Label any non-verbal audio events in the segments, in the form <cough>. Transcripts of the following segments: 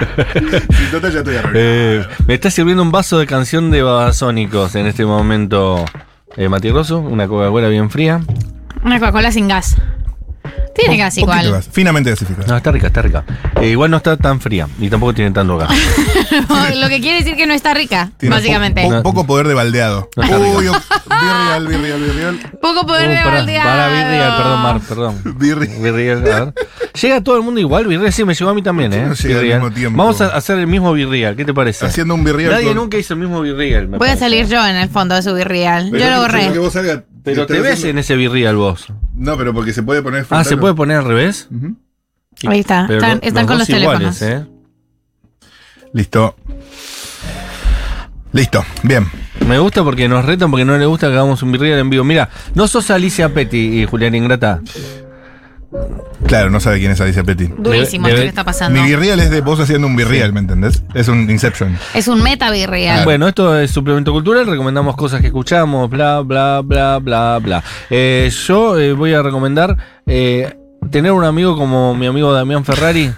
<laughs> Si total ya estoy arreglado. Eh, me está sirviendo un vaso de canción de Babasónicos en este momento, eh, Mati Rosso, una Coca-Cola bien fría. Una Coca-Cola sin gas. Tiene gas Poquito igual. gas, Finamente gasificado. No, está rica, está rica. Eh, igual no está tan fría y tampoco tiene tanto gas. <laughs> Lo que quiere decir que no está rica, <laughs> Tiene básicamente. po- po- poco poder de baldeado. No está Uy, birreal, birreal, birreal. Poco poder Uh, de para, baldeado. para Virreal, perdón, Mar, perdón. Birri- Virreal, a ver. Llega todo el mundo igual, Virreal, sí, me llegó a mí también, ¿eh? no llega al Virreal. mismo tiempo? Vamos a hacer el mismo Virreal, ¿qué te parece? Haciendo un birreal. Nadie con- nunca hizo el mismo Virreal. me Voy a parece. salir yo en el fondo de su birreal. Pero Yo lo no borré. que vos salgas- Pero te ves haciendo- en ese Virreal vos. No, pero porque se puede poner Ah. ¿se puede poner al revés? Ahí está. Pero Están, con los iguales, teléfonos. ¿eh? Listo. Listo, bien. Me gusta porque nos retan porque no le gusta que hagamos un Virreal en vivo. Mira, no sos Alicia Petty y Julián Ingrata. Claro, no sabe quién es Alicia Petty. Durísimo esto que está pasando. Mi birreal es de vos haciendo un birreal, ¿me entendés? Es un Inception. Es un meta birreal. Bueno, esto es suplemento cultural, recomendamos cosas que escuchamos, bla, bla, bla, bla, bla. Eh, yo eh, voy a recomendar eh, tener un amigo como mi amigo Damián Ferrari,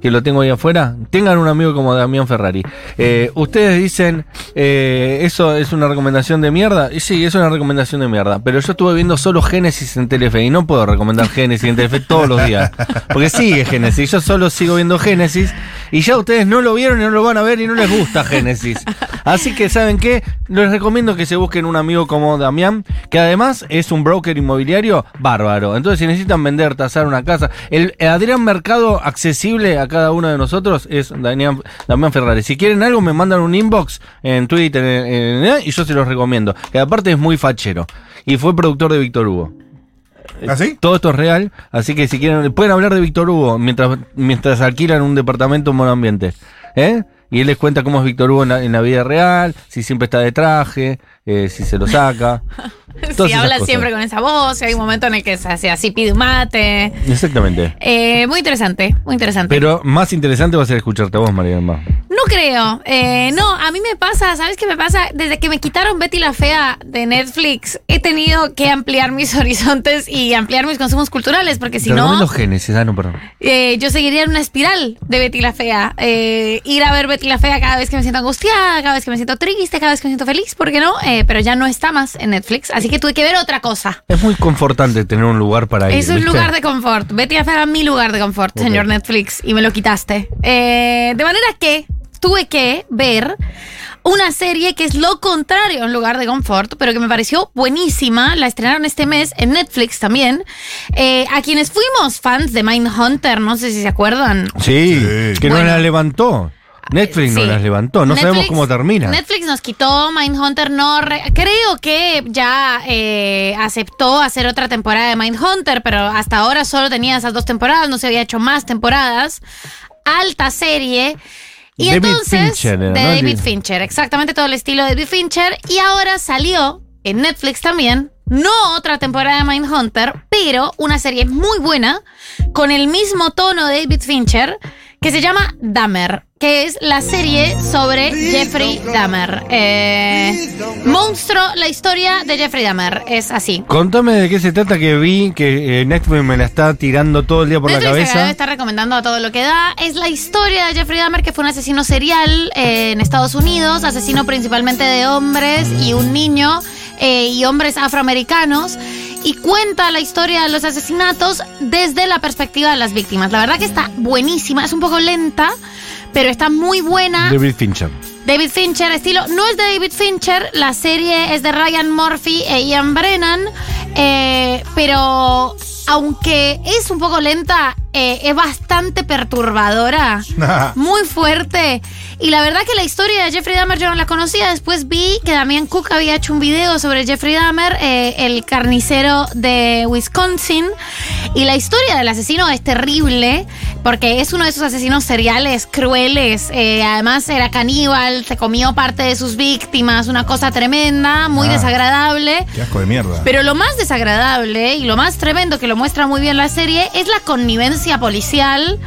que lo tengo ahí afuera. Tengan un amigo como Damián Ferrari. Eh, ustedes dicen, eh, eso es una recomendación de mierda. Y sí, es una recomendación de mierda. Pero yo estuve viendo solo Génesis en Telefe y no puedo recomendar Génesis en Telefe todos los días. Porque sigue Génesis. Yo solo sigo viendo Génesis. Y ya ustedes no lo vieron y no lo van a ver y no les gusta Génesis. Así que, ¿saben qué? Les recomiendo que se busquen un amigo como Damián, que además es un broker inmobiliario bárbaro. Entonces, si necesitan vender, tasar una casa, el, Adrián Mercado accesible a cada uno de nosotros es Damián, Damián Ferrari. Si quieren algo, me mandan un inbox en Twitter en- en- en- y yo se los recomiendo. Que aparte es muy fachero. Y fue productor de Víctor Hugo. ¿Ah, sí? Todo esto es real, así que si quieren, pueden hablar de Víctor Hugo mientras, mientras alquilan un departamento en buen ambiente. ¿eh? Y él les cuenta cómo es Víctor Hugo en la, en la vida real, si siempre está de traje, eh, si se lo saca. <laughs> Si habla cosas. siempre con esa voz, si hay un momento en el que se hace así, pide un mate. Exactamente. Eh, muy interesante, muy interesante. Pero más interesante va a ser escucharte a vos, María del Mar. No creo. Eh, no, a mí me pasa, ¿sabes qué me pasa? Desde que me quitaron Betty la Fea de Netflix, he tenido que ampliar mis <laughs> horizontes y ampliar mis consumos culturales, porque si no, recomiendo Génesis, ah, no, perdón. eh, yo seguiría en una espiral de Betty la Fea. Ir a ver Betty la Fea cada vez que me siento angustiada, cada vez que me siento triste, cada vez que me siento feliz, ¿por qué no? Eh, pero ya no está más en Netflix, así que tuve que ver otra cosa. Es muy confortante tener un lugar para ir. Es un ¿viste? lugar de confort. Betty la Fea era mi lugar de confort, señor Netflix, y me lo quitaste. Eh, de manera que tuve que ver una serie que es lo contrario a un lugar de confort, pero que me pareció buenísima. La estrenaron este mes en Netflix también. Eh, a quienes fuimos fans de Mindhunter, no sé si se acuerdan. Sí, Sí. que Bueno. no las levantó. Netflix no Sí. las levantó, no sabemos cómo termina. Netflix nos quitó Mindhunter, no re- creo que ya eh, aceptó hacer otra temporada de Mindhunter, pero hasta ahora solo tenía esas dos temporadas, no se había hecho más temporadas. Alta serie. Y David entonces, Fincher de. David Fincher, exactamente todo el estilo de David Fincher. Y ahora salió en Netflix también, no otra temporada de Mindhunter, pero una serie muy buena, con el mismo tono de David Fincher, que se llama Dahmer, que es la serie sobre Jeffrey Dahmer. Eh, monstruo, la historia de Jeffrey Dahmer, es así. Contame de qué se trata que vi que eh, Netflix me la está tirando todo el día por la cabeza. está recomendando a todo lo que da. Es la historia de Jeffrey Dahmer, que fue un asesino serial eh, en Estados Unidos, asesino principalmente de hombres y un niño eh, y hombres afroamericanos. Y cuenta la historia de los asesinatos desde la perspectiva de las víctimas. La verdad que está buenísima, es un poco lenta, pero está muy buena. David Fincher. David Fincher, estilo. No es de David Fincher, la serie es de Ryan Murphy e Ian Brennan. eh, pero aunque es un poco lenta, eh, es bastante perturbadora. <laughs> muy fuerte. Y la verdad que la historia de Jeffrey Dahmer yo no la conocía. Después vi que Damián Cook había hecho un video sobre Jeffrey Dahmer, eh, el carnicero de Wisconsin. Y la historia del asesino es terrible, porque es uno de esos asesinos seriales, crueles. eh, además era caníbal, se comió parte de sus víctimas, una cosa tremenda, muy Ah. desagradable. Qué asco de mierda. Pero lo más desagradable y lo más tremendo que lo muestra muy bien la serie es la connivencia policial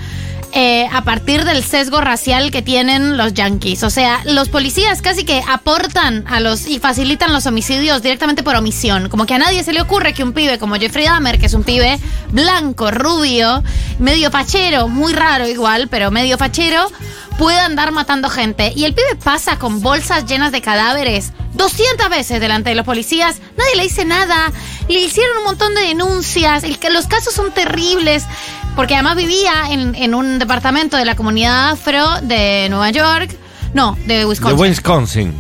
eh, a partir del sesgo racial que tienen los yankees. O sea, los policías casi que aportan a los y facilitan los homicidios directamente por omisión. Como que a nadie se le ocurre que un pibe como Jeffrey Dahmer, que es un pibe blanco, rubio, medio fachero, muy raro igual, pero medio fachero, puede andar matando gente. Y el pibe pasa con bolsas llenas de cadáveres 200 veces delante de los policías. Nadie le dice nada. Le hicieron un montón de denuncias. El los casos son terribles. Porque además vivía en, en un departamento de la comunidad afro de Nueva York. No, de De Wisconsin. Wisconsin.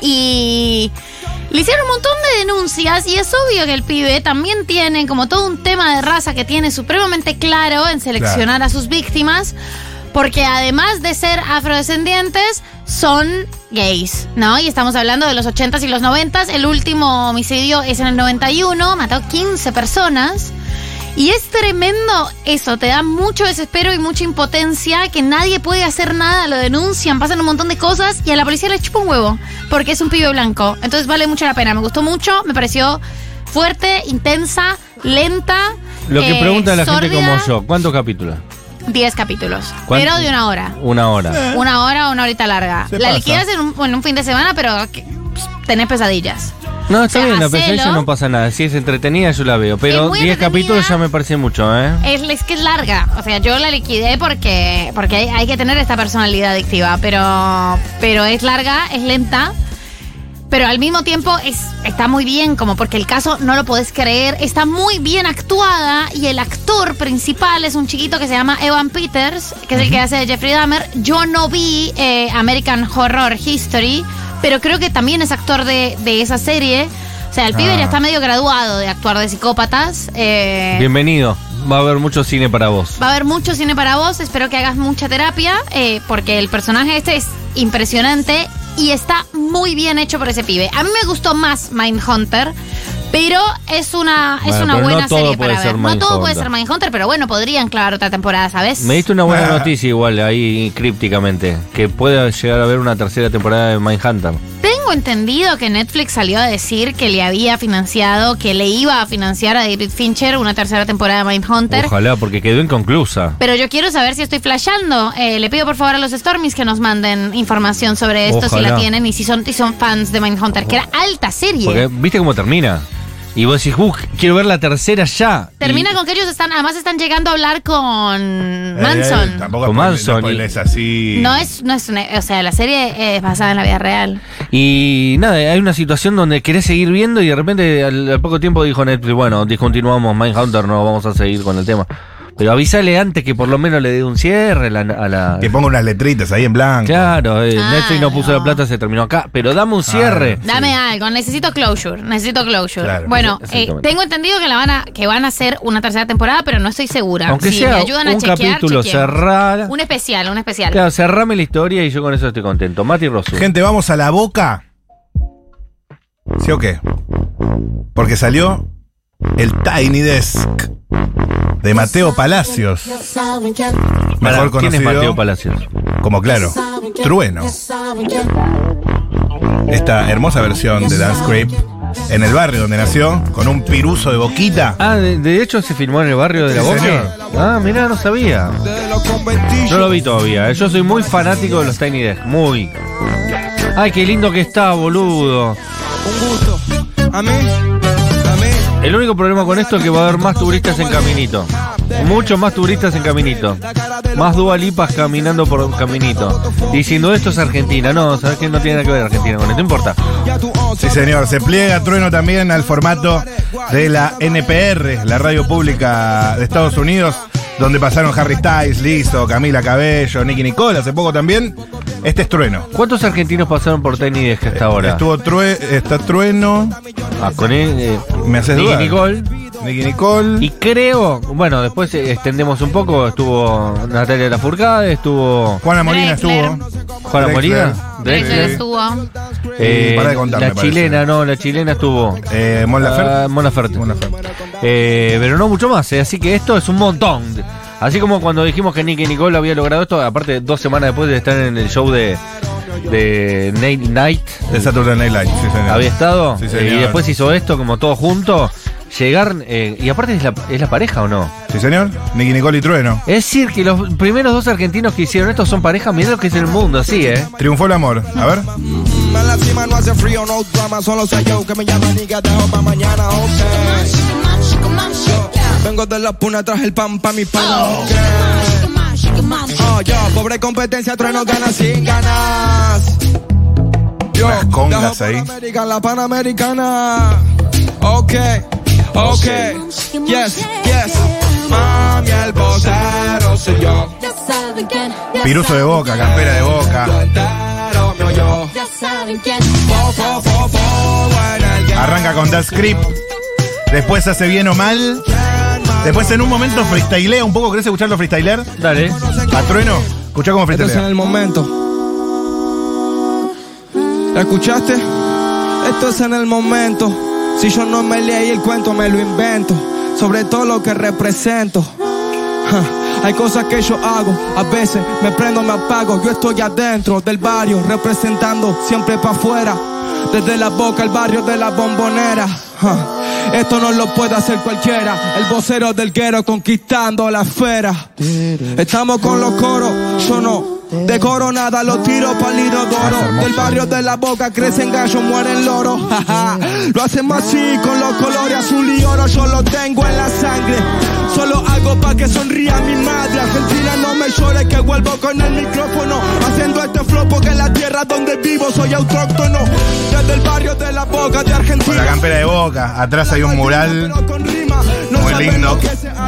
Y le hicieron un montón de denuncias y es obvio que el pibe también tiene como todo un tema de raza que tiene supremamente claro en seleccionar a sus víctimas. Porque además de ser afrodescendientes, son gays, ¿no? Y estamos hablando de los 80s y los 90s. El último homicidio es en el 91, mató 15 personas. Y es tremendo eso, te da mucho desespero y mucha impotencia que nadie puede hacer nada, lo denuncian, pasan un montón de cosas y a la policía le chupa un huevo, porque es un pibe blanco. Entonces vale mucho la pena, me gustó mucho, me pareció fuerte, intensa, lenta. Lo que eh, pregunta la gente como yo, ¿cuántos capítulos? 10 capítulos, ¿Cuánto? pero de una hora. Una hora. Una hora o una horita larga. Se la pasa. liquidas en un, en un fin de semana, pero que- pues, tenés pesadillas. No, está O sea, bien, la hacelo. pesadilla no pasa nada. Si es entretenida, yo la veo. Pero muy 10 entretenida. capítulos ya me parece mucho, ¿eh? Es, es que es larga. O sea, yo la liquidé porque, porque hay, hay que tener esta personalidad adictiva. Pero, pero es larga, es lenta. Pero al mismo tiempo es, está muy bien, como porque el caso no lo podés creer. Está muy bien actuada y el actor principal es un chiquito que se llama Evan Peters, que es el que hace de Jeffrey Dahmer. Yo no vi eh, American Horror History, pero creo que también es actor de, de esa serie. O sea, el pibe Ah. ya está medio graduado de actuar de psicópatas. eh, Bienvenido. Va a haber mucho cine para vos. Va a haber mucho cine para vos, espero que hagas mucha terapia, eh, porque el personaje este es impresionante y está muy bien hecho por ese pibe. A mí me gustó más Mindhunter, pero es una, es una pero no buena todo serie puede para ser ver. No todo puede ser Mindhunter, pero bueno, podrían clavar otra temporada, ¿sabes? Me diste una buena Ah. noticia igual ahí crípticamente. Que pueda llegar a haber una tercera temporada de Mindhunter. Tengo entendido que Netflix salió a decir que le había financiado, que le iba a financiar a David Fincher una tercera temporada de Mindhunter. Ojalá, porque quedó inconclusa. Pero yo quiero saber si estoy flasheando. Eh, le pido por favor a los Stormies que nos manden información sobre esto, si la tienen y si son, si son fans de Mindhunter, que era alta serie. Porque viste cómo termina. Y vos decís, uh, quiero ver la tercera ya. Termina Y- con que ellos están, además están llegando a hablar con Eh, Manson. tampoco Con no Manson y- así. no es, no es una, o sea, la serie es basada en la vida real. Y nada, hay una situación donde querés seguir viendo y de repente al, al poco tiempo dijo Netflix, bueno, discontinuamos Mindhunter, no vamos a seguir con el tema. Pero avísale antes que por lo menos le dé un cierre la- a la... Que ponga unas letritas ahí en blanco. Claro, eh, Ah, Netflix no puso no. la plata, se terminó acá. Pero dame un cierre. Sí. Dame algo, necesito closure, necesito closure. Claro. bueno, eh, tengo entendido que la van a, que van a hacer una tercera temporada, pero no estoy segura. Aunque Si sea me ayudan a un chequear, capítulo, cerrar. Un especial, un especial. Claro, cerrame la historia y yo con eso estoy contento. Mati Rosu. Gente, vamos a la boca. ¿Sí o qué? Porque salió el Tiny Desk de Mateo Palacios. Mejor ¿Quién es conocido Mateo Palacios? como, claro, Trueno. Esta hermosa versión de Dance Creep en el barrio donde nació, con un piruso de boquita. Ah, de, de hecho se filmó en el barrio de la Boca. señor. Ah, mira, no sabía. No lo vi todavía. eh. Yo soy muy fanático de los Tiny Desk. Muy. Ay, qué lindo que está, boludo. Un gusto. A mí, a mí. El único problema con esto es que va a haber más turistas en Caminito. Muchos más turistas en Caminito. Más dualipas caminando por Caminito. Diciendo esto es Argentina. No, sabes que no tiene nada que ver Argentina con esto. No importa. Sí, señor. Se pliega Trueno también al formato de la NPR, la radio pública de Estados Unidos, donde pasaron Harry Styles, Lizzo, Camila Cabello, Nicky Nicole, hace poco también. Este es Trueno. ¿Cuántos argentinos pasaron por Tiny Desk hasta ahora? Estuvo True- está Trueno, Ah, con él, eh, me haces Nicky dudar. Nicole. Nicky Nicole. Y creo, bueno, después extendemos un poco. Estuvo Natalia Lafourcade, estuvo Juana Molina Drexler. estuvo. Juana Drexler. Molina. Drexler Drexler. estuvo. Eh, Para de contar, la parece. chilena, no, la chilena estuvo. Eh, Mon Laferte. Ah, Mon Laferte. Mon Laferte. Eh, pero no mucho más, eh, así que esto es un montón. Así como cuando dijimos que Nicky Nicole había logrado esto, aparte dos semanas después de estar en el show de, de Nate Night, De Saturday Night Live, sí, señor. había estado, Sí, eh, y después hizo esto como todo junto, llegar, eh, y aparte es la, es la pareja o no. Sí, señor. Nicky Nicole y Trueno. Es decir, que los primeros dos argentinos que hicieron esto son pareja, mirá lo que es el mundo, así, ¿eh? Triunfó el amor. A ver. No hace frío, no drama, solo yo que me mañana. Vengo de la puna, traje el pan pa' mi pan. Oh, yo, pobre competencia, trueno gana sin ganas. Yo, Unas congas ahí. Panamericana, la panamericana. Ok, ok, yes, yes. Mami, el vocero soy yo. Piruso de boca, campera de boca. Arranca con That Script. Después hace bien o mal. Después en un momento freestylea un poco. ¿Querés escucharlo freestylear? Dale. A Trueno. Escuchá cómo Esto es en freestylea. el momento. ¿La escuchaste? Esto es en el momento. Si yo no me leí el cuento, me lo invento. Sobre todo lo que represento. Hay cosas que yo hago, a veces me prendo, me apago. Yo estoy adentro del barrio, representando siempre para afuera. Desde la boca, el barrio de la bombonera. Esto no lo puede hacer cualquiera. El vocero del guero conquistando la esfera. Estamos con los coros, yo no. Decoro nada, lo tiro pa'l inodoro. Del barrio de la boca crecen gallos, mueren loros. <laughs> Lo hacemos así con los colores azul y oro. Yo lo tengo en la sangre. Solo hago pa' que sonría mi madre. Argentina no me llore que vuelvo con el micrófono. Haciendo este flow porque en la tierra donde vivo soy autóctono. Desde el barrio de la boca de Con la Argentina. campera de boca. Atrás hay un mural muy lindo.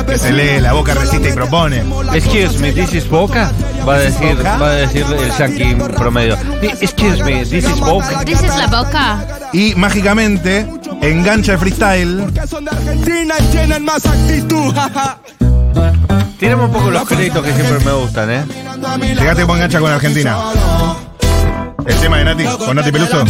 Que se lee La boca resiste y propone. Excuse me, this is Boca. Va a decir, Boca? va a decir el yankee promedio. Di- Excuse me, this is Boca. This is la boca. Y mágicamente engancha freestyle. De Argentina y tienen más actitud. ja, ja. Tiremos un poco los créditos que siempre me gustan, ¿eh? Fíjate cómo engancha con Argentina. El tema de Nati, con Nati Peluso.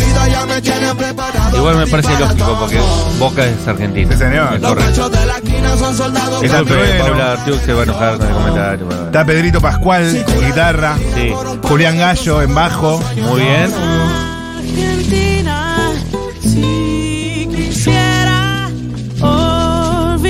Igual me parece lógico porque Boca es argentina. Sí, señor. Es correcto. Está Disculpe, Trueno. Paula Artiuk se va a enojar con el comentario. bueno. Está Pedrito Pascual en guitarra. Sí, Julián Gallo en bajo. muy bien.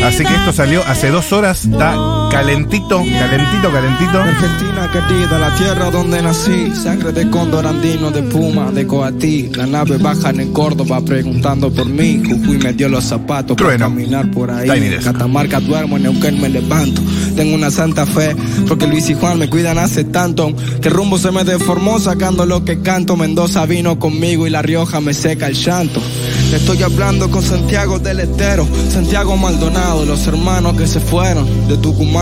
Así que esto salió hace dos horas. Está calentito, calentito, calentito. Argentina querida, la tierra donde nací. Sangre de cóndor andino, de puma, de coatí. La nave baja en Córdoba preguntando por mí. Jujuy me dio los zapatos para caminar por ahí. Catamarca duermo, en Neuquén me levanto. Tengo una santa fe, porque Luis y Juan me cuidan hace tanto. Que rumbo se me deformó sacando lo que canto. Mendoza vino conmigo y La Rioja me seca el llanto. Estoy hablando con Santiago del Estero, Santiago Maldonado, los hermanos que se fueron de Tucumán